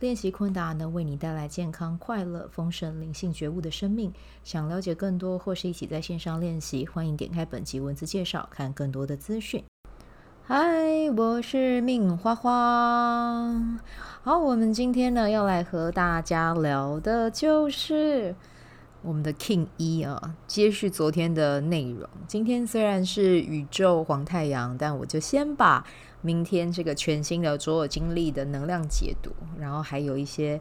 练习昆达能为你带来健康、快乐、丰盛、灵性觉悟的生命。想了解更多，或是一起在线上练习，欢迎点开本集文字介绍，看更多的资讯。嗨，我是命花花。好，我们今天呢要来和大家聊的就是我们的 King 一啊，接续昨天的内容。今天虽然是宇宙黄太阳，但我就先把。明天这个全新的卓尔经历的能量解读，然后还有一些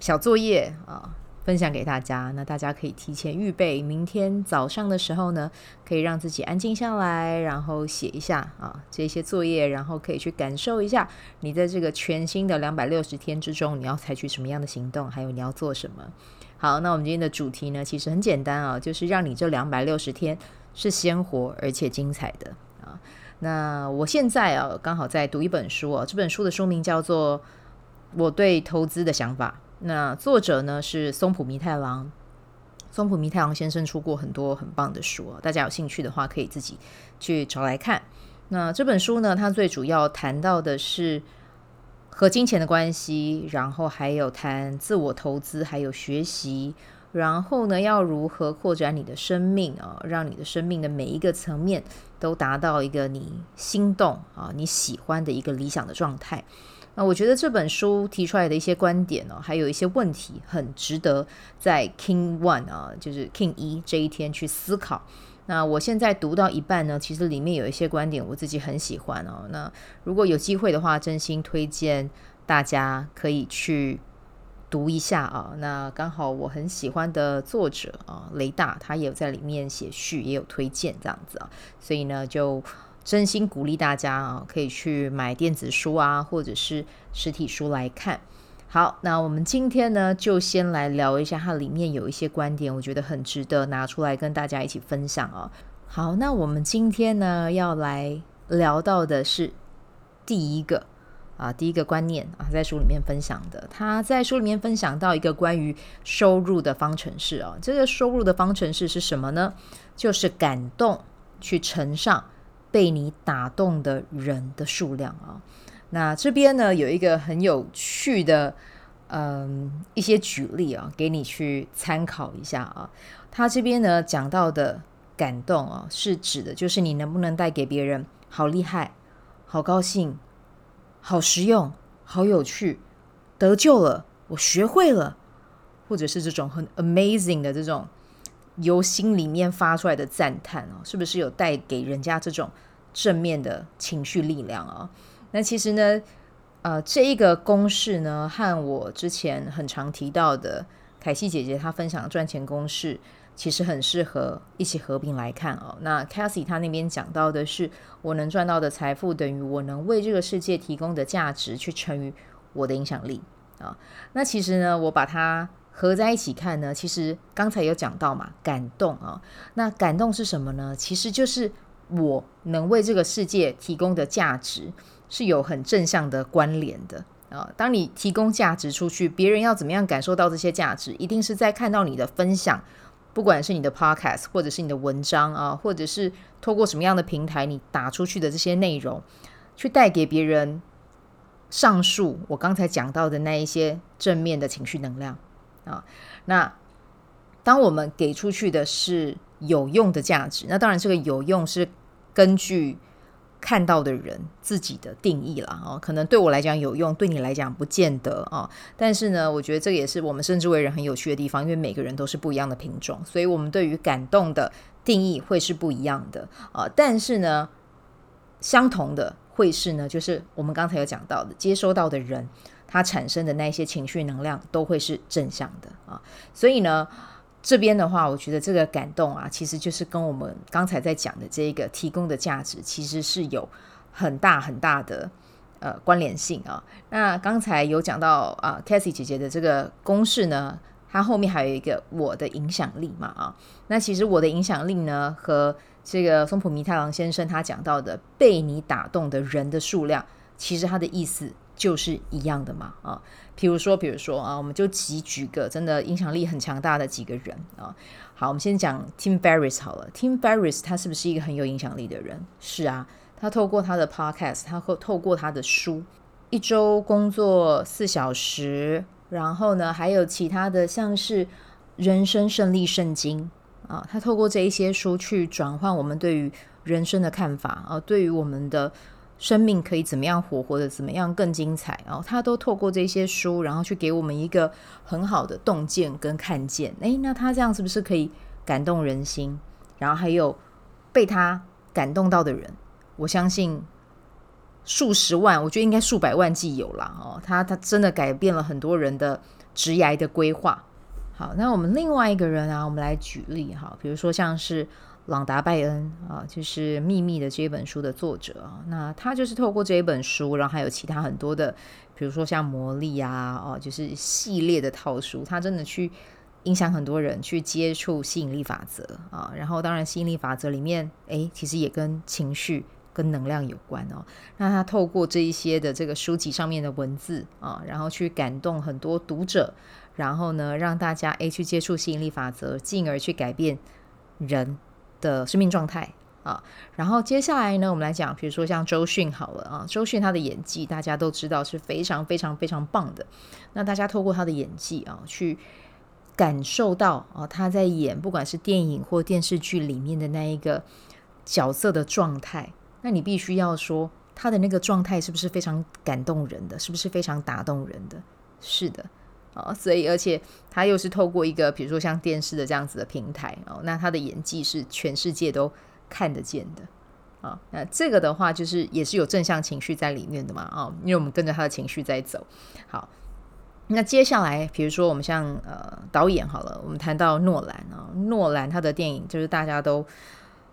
小作业啊，分享给大家。那大家可以提前预备，明天早上的时候呢，可以让自己安静下来，然后写一下啊这些作业，然后可以去感受一下你在这个全新的两百六十天之中，你要采取什么样的行动，还有你要做什么。好，那我们今天的主题呢，其实很简单啊，就是让你这两百六十天是鲜活而且精彩的啊。那我现在啊，刚好在读一本书啊，这本书的书名叫做《我对投资的想法》。那作者呢是松浦弥太郎。松浦弥太郎先生出过很多很棒的书啊，大家有兴趣的话可以自己去找来看。那这本书呢，它最主要谈到的是和金钱的关系，然后还有谈自我投资，还有学习。然后呢，要如何扩展你的生命啊？让你的生命的每一个层面都达到一个你心动啊、你喜欢的一个理想的状态。那我觉得这本书提出来的一些观点呢，还有一些问题，很值得在 King One 啊，就是 King 一这一天去思考。那我现在读到一半呢，其实里面有一些观点我自己很喜欢哦。那如果有机会的话，真心推荐大家可以去。读一下啊，那刚好我很喜欢的作者啊，雷大他也有在里面写序，也有推荐这样子啊，所以呢，就真心鼓励大家啊，可以去买电子书啊，或者是实体书来看。好，那我们今天呢，就先来聊一下它里面有一些观点，我觉得很值得拿出来跟大家一起分享啊。好，那我们今天呢，要来聊到的是第一个。啊，第一个观念啊，在书里面分享的，他在书里面分享到一个关于收入的方程式啊，这个收入的方程式是什么呢？就是感动去乘上被你打动的人的数量啊。那这边呢，有一个很有趣的嗯一些举例啊，给你去参考一下啊。他这边呢讲到的感动啊，是指的就是你能不能带给别人好厉害、好高兴。好实用，好有趣，得救了，我学会了，或者是这种很 amazing 的这种由心里面发出来的赞叹哦，是不是有带给人家这种正面的情绪力量啊？那其实呢，呃，这一个公式呢，和我之前很常提到的凯西姐姐她分享的赚钱公式。其实很适合一起合并来看哦。那 Cassie 他那边讲到的是，我能赚到的财富等于我能为这个世界提供的价值去乘以我的影响力啊。那其实呢，我把它合在一起看呢，其实刚才有讲到嘛，感动啊。那感动是什么呢？其实就是我能为这个世界提供的价值是有很正向的关联的啊。当你提供价值出去，别人要怎么样感受到这些价值，一定是在看到你的分享。不管是你的 podcast，或者是你的文章啊，或者是透过什么样的平台，你打出去的这些内容，去带给别人上述我刚才讲到的那一些正面的情绪能量啊。那当我们给出去的是有用的价值，那当然这个有用是根据。看到的人自己的定义了啊，可能对我来讲有用，对你来讲不见得啊。但是呢，我觉得这也是我们生之为人很有趣的地方，因为每个人都是不一样的品种，所以我们对于感动的定义会是不一样的啊。但是呢，相同的会是呢，就是我们刚才有讲到的，接收到的人他产生的那些情绪能量都会是正向的啊。所以呢。这边的话，我觉得这个感动啊，其实就是跟我们刚才在讲的这个提供的价值，其实是有很大很大的呃关联性啊。那刚才有讲到啊，Cassie 姐姐的这个公式呢，它后面还有一个我的影响力嘛啊，那其实我的影响力呢，和这个松浦弥太郎先生他讲到的被你打动的人的数量，其实他的意思就是一样的嘛啊。比如说，比如说啊，我们就举举个真的影响力很强大的几个人啊。好，我们先讲 Tim Ferris 好了。Tim Ferriss 他是不是一个很有影响力的人？是啊，他透过他的 Podcast，他会透过他的书，一周工作四小时，然后呢，还有其他的像是《人生胜利圣经》啊，他透过这一些书去转换我们对于人生的看法啊，对于我们的。生命可以怎么样活，活得怎么样更精彩哦，他都透过这些书，然后去给我们一个很好的洞见跟看见。诶，那他这样是不是可以感动人心？然后还有被他感动到的人，我相信数十万，我觉得应该数百万计有了哦。他他真的改变了很多人的职涯的规划。好，那我们另外一个人啊，我们来举例哈，比如说像是。朗达·拜恩啊，就是《秘密》的这一本书的作者啊，那他就是透过这一本书，然后还有其他很多的，比如说像魔力啊，哦，就是系列的套书，他真的去影响很多人去接触吸引力法则啊。然后，当然，吸引力法则里面，诶，其实也跟情绪、跟能量有关哦。那他透过这一些的这个书籍上面的文字啊，然后去感动很多读者，然后呢，让大家诶去接触吸引力法则，进而去改变人的生命状态啊，然后接下来呢，我们来讲，比如说像周迅好了啊，周迅她的演技大家都知道是非常非常非常棒的。那大家透过她的演技啊，去感受到啊，她在演不管是电影或电视剧里面的那一个角色的状态，那你必须要说他的那个状态是不是非常感动人的，是不是非常打动人的？是的。啊，所以而且他又是透过一个，比如说像电视的这样子的平台哦，那他的演技是全世界都看得见的啊。那这个的话，就是也是有正向情绪在里面的嘛啊，因为我们跟着他的情绪在走。好，那接下来比如说我们像呃导演好了，我们谈到诺兰啊，诺兰他的电影就是大家都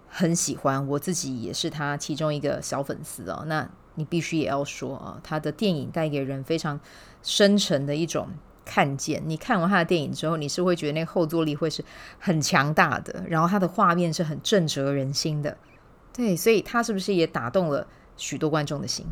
很喜欢，我自己也是他其中一个小粉丝哦。那你必须也要说啊，他的电影带给人非常深沉的一种。看见你看完他的电影之后，你是会觉得那个后坐力会是很强大的，然后他的画面是很震折人心的，对，所以他是不是也打动了许多观众的心？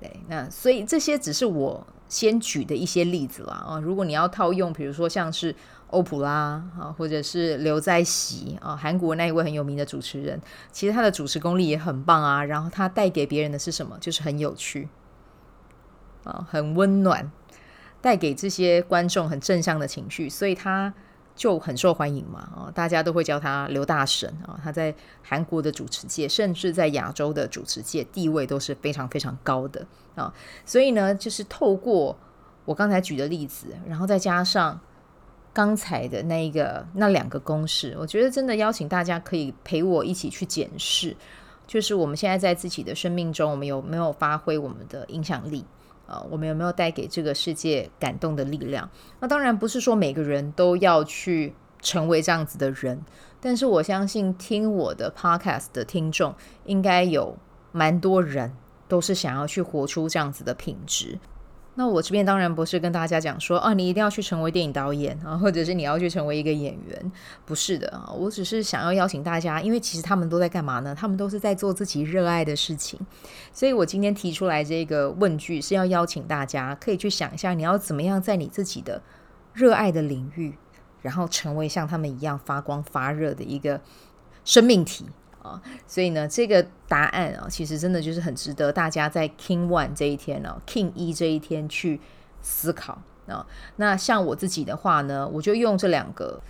对，那所以这些只是我先举的一些例子啦啊。如果你要套用，比如说像是欧普拉啊，或者是刘在锡啊，韩国那一位很有名的主持人，其实他的主持功力也很棒啊。然后他带给别人的是什么？就是很有趣啊，很温暖。带给这些观众很正向的情绪，所以他就很受欢迎嘛。啊，大家都会叫他刘大神啊。他在韩国的主持界，甚至在亚洲的主持界地位都是非常非常高的啊。所以呢，就是透过我刚才举的例子，然后再加上刚才的那一个那两个公式，我觉得真的邀请大家可以陪我一起去检视，就是我们现在在自己的生命中，我们有没有发挥我们的影响力。呃，我们有没有带给这个世界感动的力量？那当然不是说每个人都要去成为这样子的人，但是我相信听我的 podcast 的听众应该有蛮多人都是想要去活出这样子的品质。那我这边当然不是跟大家讲说，啊，你一定要去成为电影导演啊，或者是你要去成为一个演员，不是的啊。我只是想要邀请大家，因为其实他们都在干嘛呢？他们都是在做自己热爱的事情。所以我今天提出来这个问句，是要邀请大家可以去想一下，你要怎么样在你自己的热爱的领域，然后成为像他们一样发光发热的一个生命体。啊，所以呢，这个答案啊，其实真的就是很值得大家在 King One 这一天呢、啊、King 一这一天去思考啊。那像我自己的话呢，我就用这两个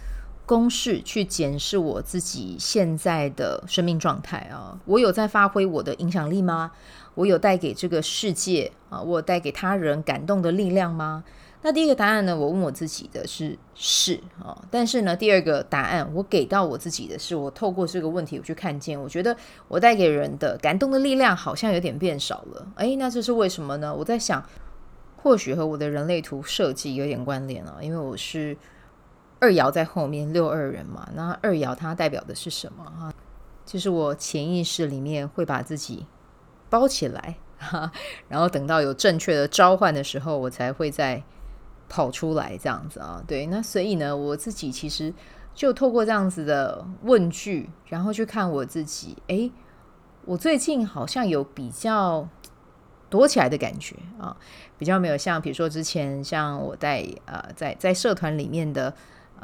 公式去检视我自己现在的生命状态啊。我有在发挥我的影响力吗？我有带给这个世界啊，我有带给他人感动的力量吗？那第一个答案呢，我问我自己的是是啊，但是呢，第二个答案我给到我自己的是，我透过这个问题，我去看见，我觉得我带给人的感动的力量好像有点变少了。诶，那这是为什么呢？我在想，或许和我的人类图设计有点关联啊，因为我是二爻在后面六二人嘛，那二爻它代表的是什么哈？就是我潜意识里面会把自己包起来哈，然后等到有正确的召唤的时候，我才会在。跑出来这样子啊。对，那所以呢，我自己其实就透过这样子的问句，然后去看我自己，诶，我最近好像有比较躲起来的感觉啊，比较没有像比如说之前像我在呃在在社团里面的。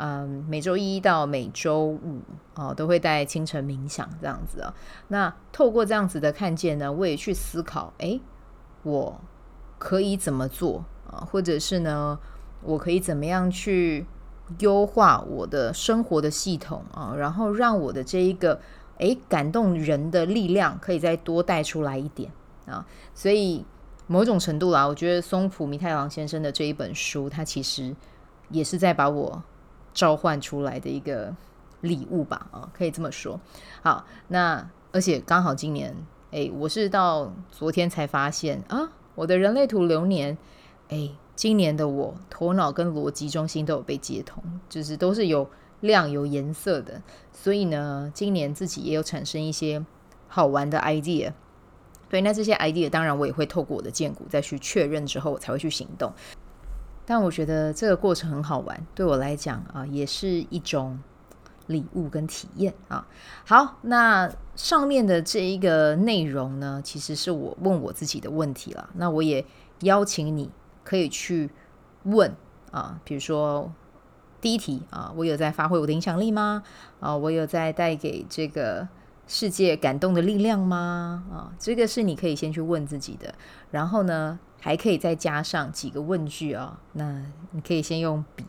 嗯，每周一到每周五哦，都会带清晨冥想这样子啊。那透过这样子的看见呢，我也去思考，诶，我可以怎么做啊？或者是呢，我可以怎么样去优化我的生活的系统啊？然后让我的这一个诶感动人的力量可以再多带出来一点啊。所以某种程度啦，我觉得松浦弥太郎先生的这一本书，他其实也是在把我。召唤出来的一个礼物吧，啊，可以这么说。好，那而且刚好今年，哎，我是到昨天才发现啊，我的人类图流年，哎，今年的我头脑跟逻辑中心都有被接通，就是都是有亮有颜色的。所以呢，今年自己也有产生一些好玩的 idea。对，那这些 idea 当然我也会透过我的荐股再去确认之后，我才会去行动。但我觉得这个过程很好玩，对我来讲啊，也是一种礼物跟体验啊。好，那上面的这一个内容呢，其实是我问我自己的问题了。那我也邀请你可以去问啊，比如说第一题啊，我有在发挥我的影响力吗？啊，我有在带给这个世界感动的力量吗？啊，这个是你可以先去问自己的。然后呢，还可以再加上几个问句啊，那你可以先用笔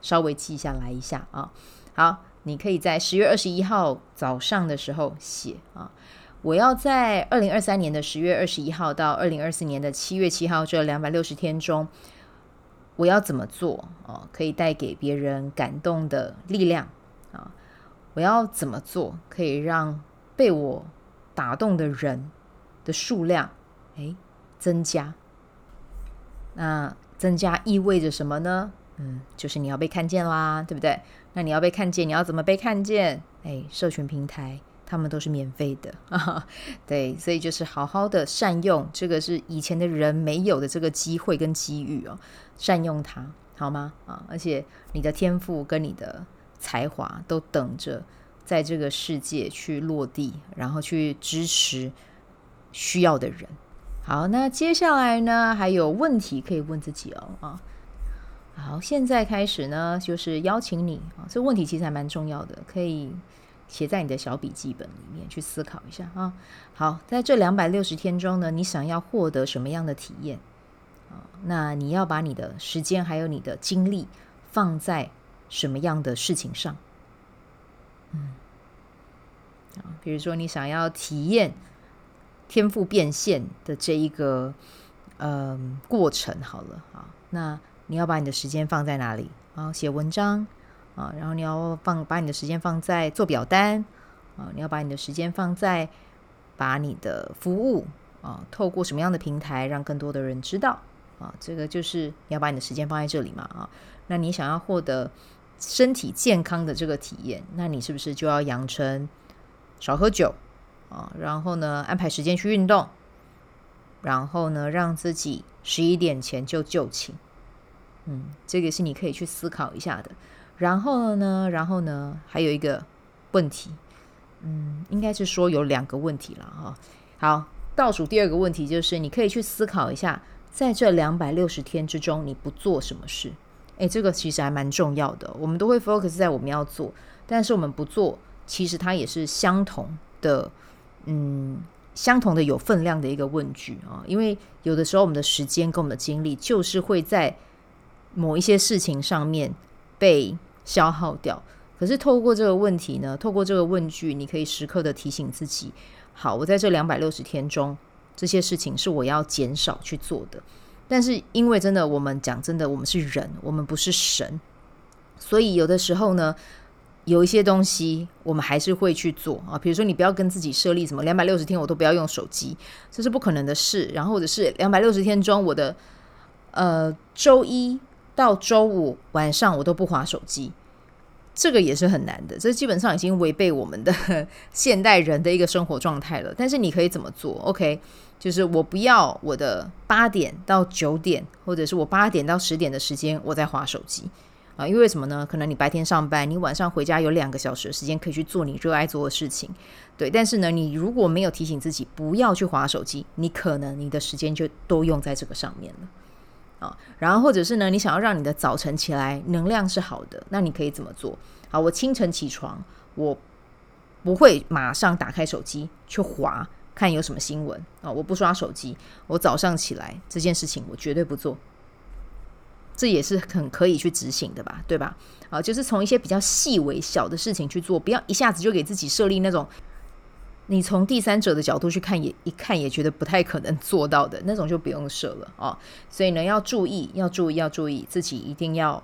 稍微记下来一下啊。好，你可以在十月二十一号早上的时候写啊，我要在二零二三年的十月二十一号到二零二四年的七月七号这两百六十天中，我要怎么做啊？可以带给别人感动的力量啊？我要怎么做可以让被我打动的人的数量诶增加？那增加意味着什么呢？嗯，就是你要被看见啦，对不对？那你要被看见，你要怎么被看见？哎，社群平台他们都是免费的，对，所以就是好好的善用这个是以前的人没有的这个机会跟机遇哦，善用它好吗？啊，而且你的天赋跟你的才华都等着在这个世界去落地，然后去支持需要的人。好，那接下来呢，还有问题可以问自己哦啊。好，现在开始呢，就是邀请你啊，这问题其实还蛮重要的，可以写在你的小笔记本里面去思考一下啊。好，在这两百六十天中呢，你想要获得什么样的体验啊？那你要把你的时间还有你的精力放在什么样的事情上？嗯，啊，比如说你想要体验。天赋变现的这一个嗯、呃、过程，好了啊，那你要把你的时间放在哪里啊？写文章啊，然后你要放把你的时间放在做表单啊，你要把你的时间放在把你的服务啊，透过什么样的平台让更多的人知道啊？这个就是你要把你的时间放在这里嘛啊？那你想要获得身体健康的这个体验，那你是不是就要养成少喝酒？啊，然后呢，安排时间去运动，然后呢，让自己十一点前就就寝。嗯，这个是你可以去思考一下的。然后呢，然后呢，还有一个问题，嗯，应该是说有两个问题了哈。好，倒数第二个问题就是，你可以去思考一下，在这两百六十天之中，你不做什么事？诶，这个其实还蛮重要的。我们都会 focus 在我们要做，但是我们不做，其实它也是相同的。嗯，相同的有分量的一个问句啊，因为有的时候我们的时间跟我们的精力就是会在某一些事情上面被消耗掉。可是透过这个问题呢，透过这个问句，你可以时刻的提醒自己：好，我在这两百六十天中，这些事情是我要减少去做的。但是因为真的，我们讲真的，我们是人，我们不是神，所以有的时候呢。有一些东西我们还是会去做啊，比如说你不要跟自己设立什么两百六十天我都不要用手机，这是不可能的事。然后或者是两百六十天中我的呃周一到周五晚上我都不滑手机，这个也是很难的，这基本上已经违背我们的 现代人的一个生活状态了。但是你可以怎么做？OK，就是我不要我的八点到九点，或者是我八点到十点的时间我在滑手机啊，因为什么呢？可能你白天上班，你晚上回家有两个小时的时间可以去做你热爱做的事情，对。但是呢，你如果没有提醒自己不要去滑手机，你可能你的时间就都用在这个上面了。啊，然后或者是呢，你想要让你的早晨起来能量是好的，那你可以怎么做？好，我清晨起床，我不会马上打开手机去滑看有什么新闻啊，我不刷手机。我早上起来这件事情我绝对不做，这也是很可以去执行的吧，对吧？啊，就是从一些比较细微小的事情去做，不要一下子就给自己设立那种。你从第三者的角度去看，也一看也觉得不太可能做到的那种，就不用设了哦。所以呢，要注意，要注意，要注意，自己一定要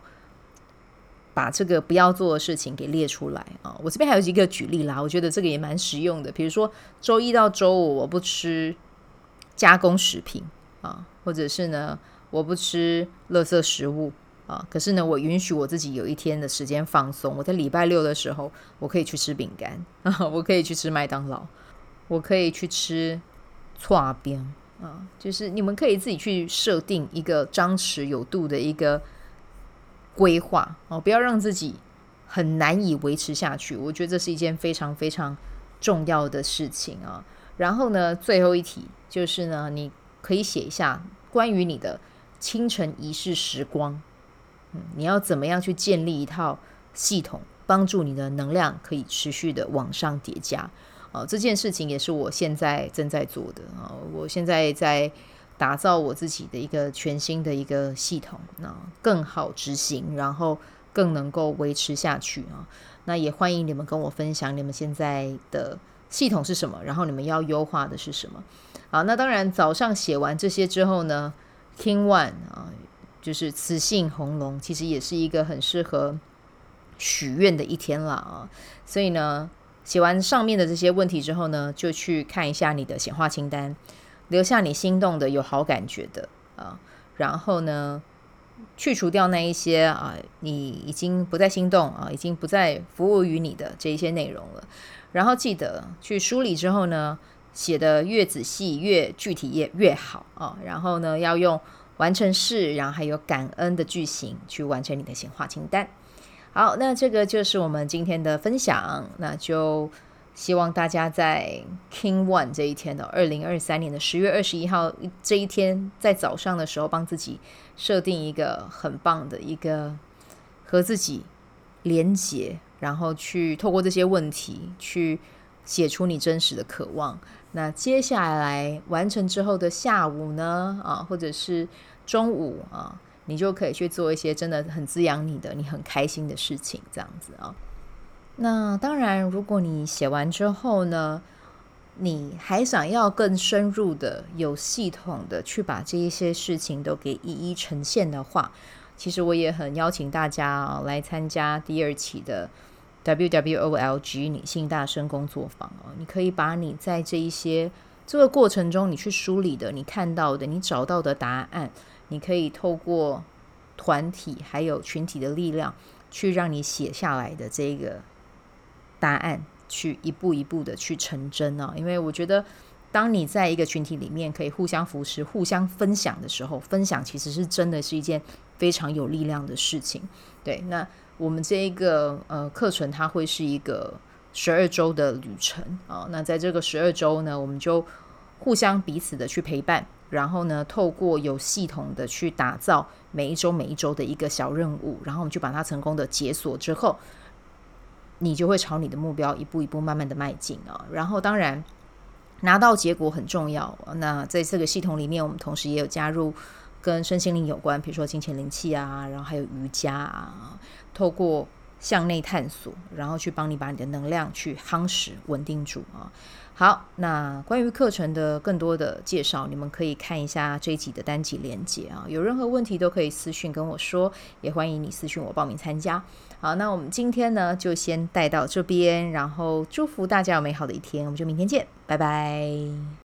把这个不要做的事情给列出来啊、我这边还有一个举例啦，我觉得这个也蛮实用的。比如说，周一到周五我不吃加工食品啊、或者是呢，我不吃垃圾食物啊、可是呢，我允许我自己有一天的时间放松。我在礼拜六的时候，我可以去吃饼干啊，我可以去吃麦当劳。我可以去吃剉冰啊，就是你们可以自己去设定一个张弛有度的一个规划哦，不要让自己很难以维持下去。我觉得这是一件非常非常重要的事情啊。然后呢，最后一题就是呢，你可以写一下关于你的清晨仪式时光，嗯，你要怎么样去建立一套系统，帮助你的能量可以持续的往上叠加。哦，这件事情也是我现在正在做的啊！我现在在打造我自己的一个全新的一个系统，那更好执行，然后更能够维持下去啊！那也欢迎你们跟我分享你们现在的系统是什么，然后你们要优化的是什么。好，那当然早上写完这些之后呢，King One 啊，就是雌性红龙，其实也是一个很适合许愿的一天了啊！所以呢。写完上面的这些问题之后呢，就去看一下你的显化清单，留下你心动的、有好感觉的啊，然后呢，去除掉那一些啊，你已经不再心动啊，已经不再服务于你的这一些内容了。然后记得去梳理之后呢，写的越仔细、越具体越越好啊。然后呢，要用完成式，然后还有感恩的句型去完成你的显化清单。好，那这个就是我们今天的分享。那就希望大家在 King One 这一天的二零二三年的十月二十一号这一天，在早上的时候，帮自己设定一个很棒的一个和自己连结，然后去透过这些问题去写出你真实的渴望。那接下来完成之后的下午呢，啊，或者是中午啊。你就可以去做一些真的很滋养你的、你很开心的事情，这样子啊。那当然，如果你写完之后呢，你还想要更深入的、有系统的去把这一些事情都给一一呈现的话，其实我也很邀请大家啊来参加第二期的 WWOLG 女性大声工作坊哦。你可以把你在这一些这个过程中你去梳理的、你看到的、你找到的答案。你可以透过团体还有群体的力量，去让你写下来的这个答案，去一步一步的去成真哦！因为我觉得，当你在一个群体里面可以互相扶持、互相分享的时候，分享其实是真的是一件非常有力量的事情。对，那我们这一个呃课程，它会是一个十二周的旅程啊。那在这个十二周呢，我们就互相彼此的去陪伴。然后呢，透过有系统的去打造每一周每一周的一个小任务，然后我们就把它成功的解锁之后，你就会朝你的目标一步一步慢慢的迈进啊。然后当然拿到结果很重要。那在这个系统里面，我们同时也有加入跟身心灵有关，比如说金钱灵气啊，然后还有瑜伽啊，透过向内探索，然后去帮你把你的能量去夯实稳定住啊。好，那关于课程的更多的介绍，你们可以看一下这一集的单集连接啊。有任何问题都可以私讯跟我说，也欢迎你私讯我报名参加。好，那我们今天呢就先带到这边，然后祝福大家有美好的一天，我们就明天见，拜拜。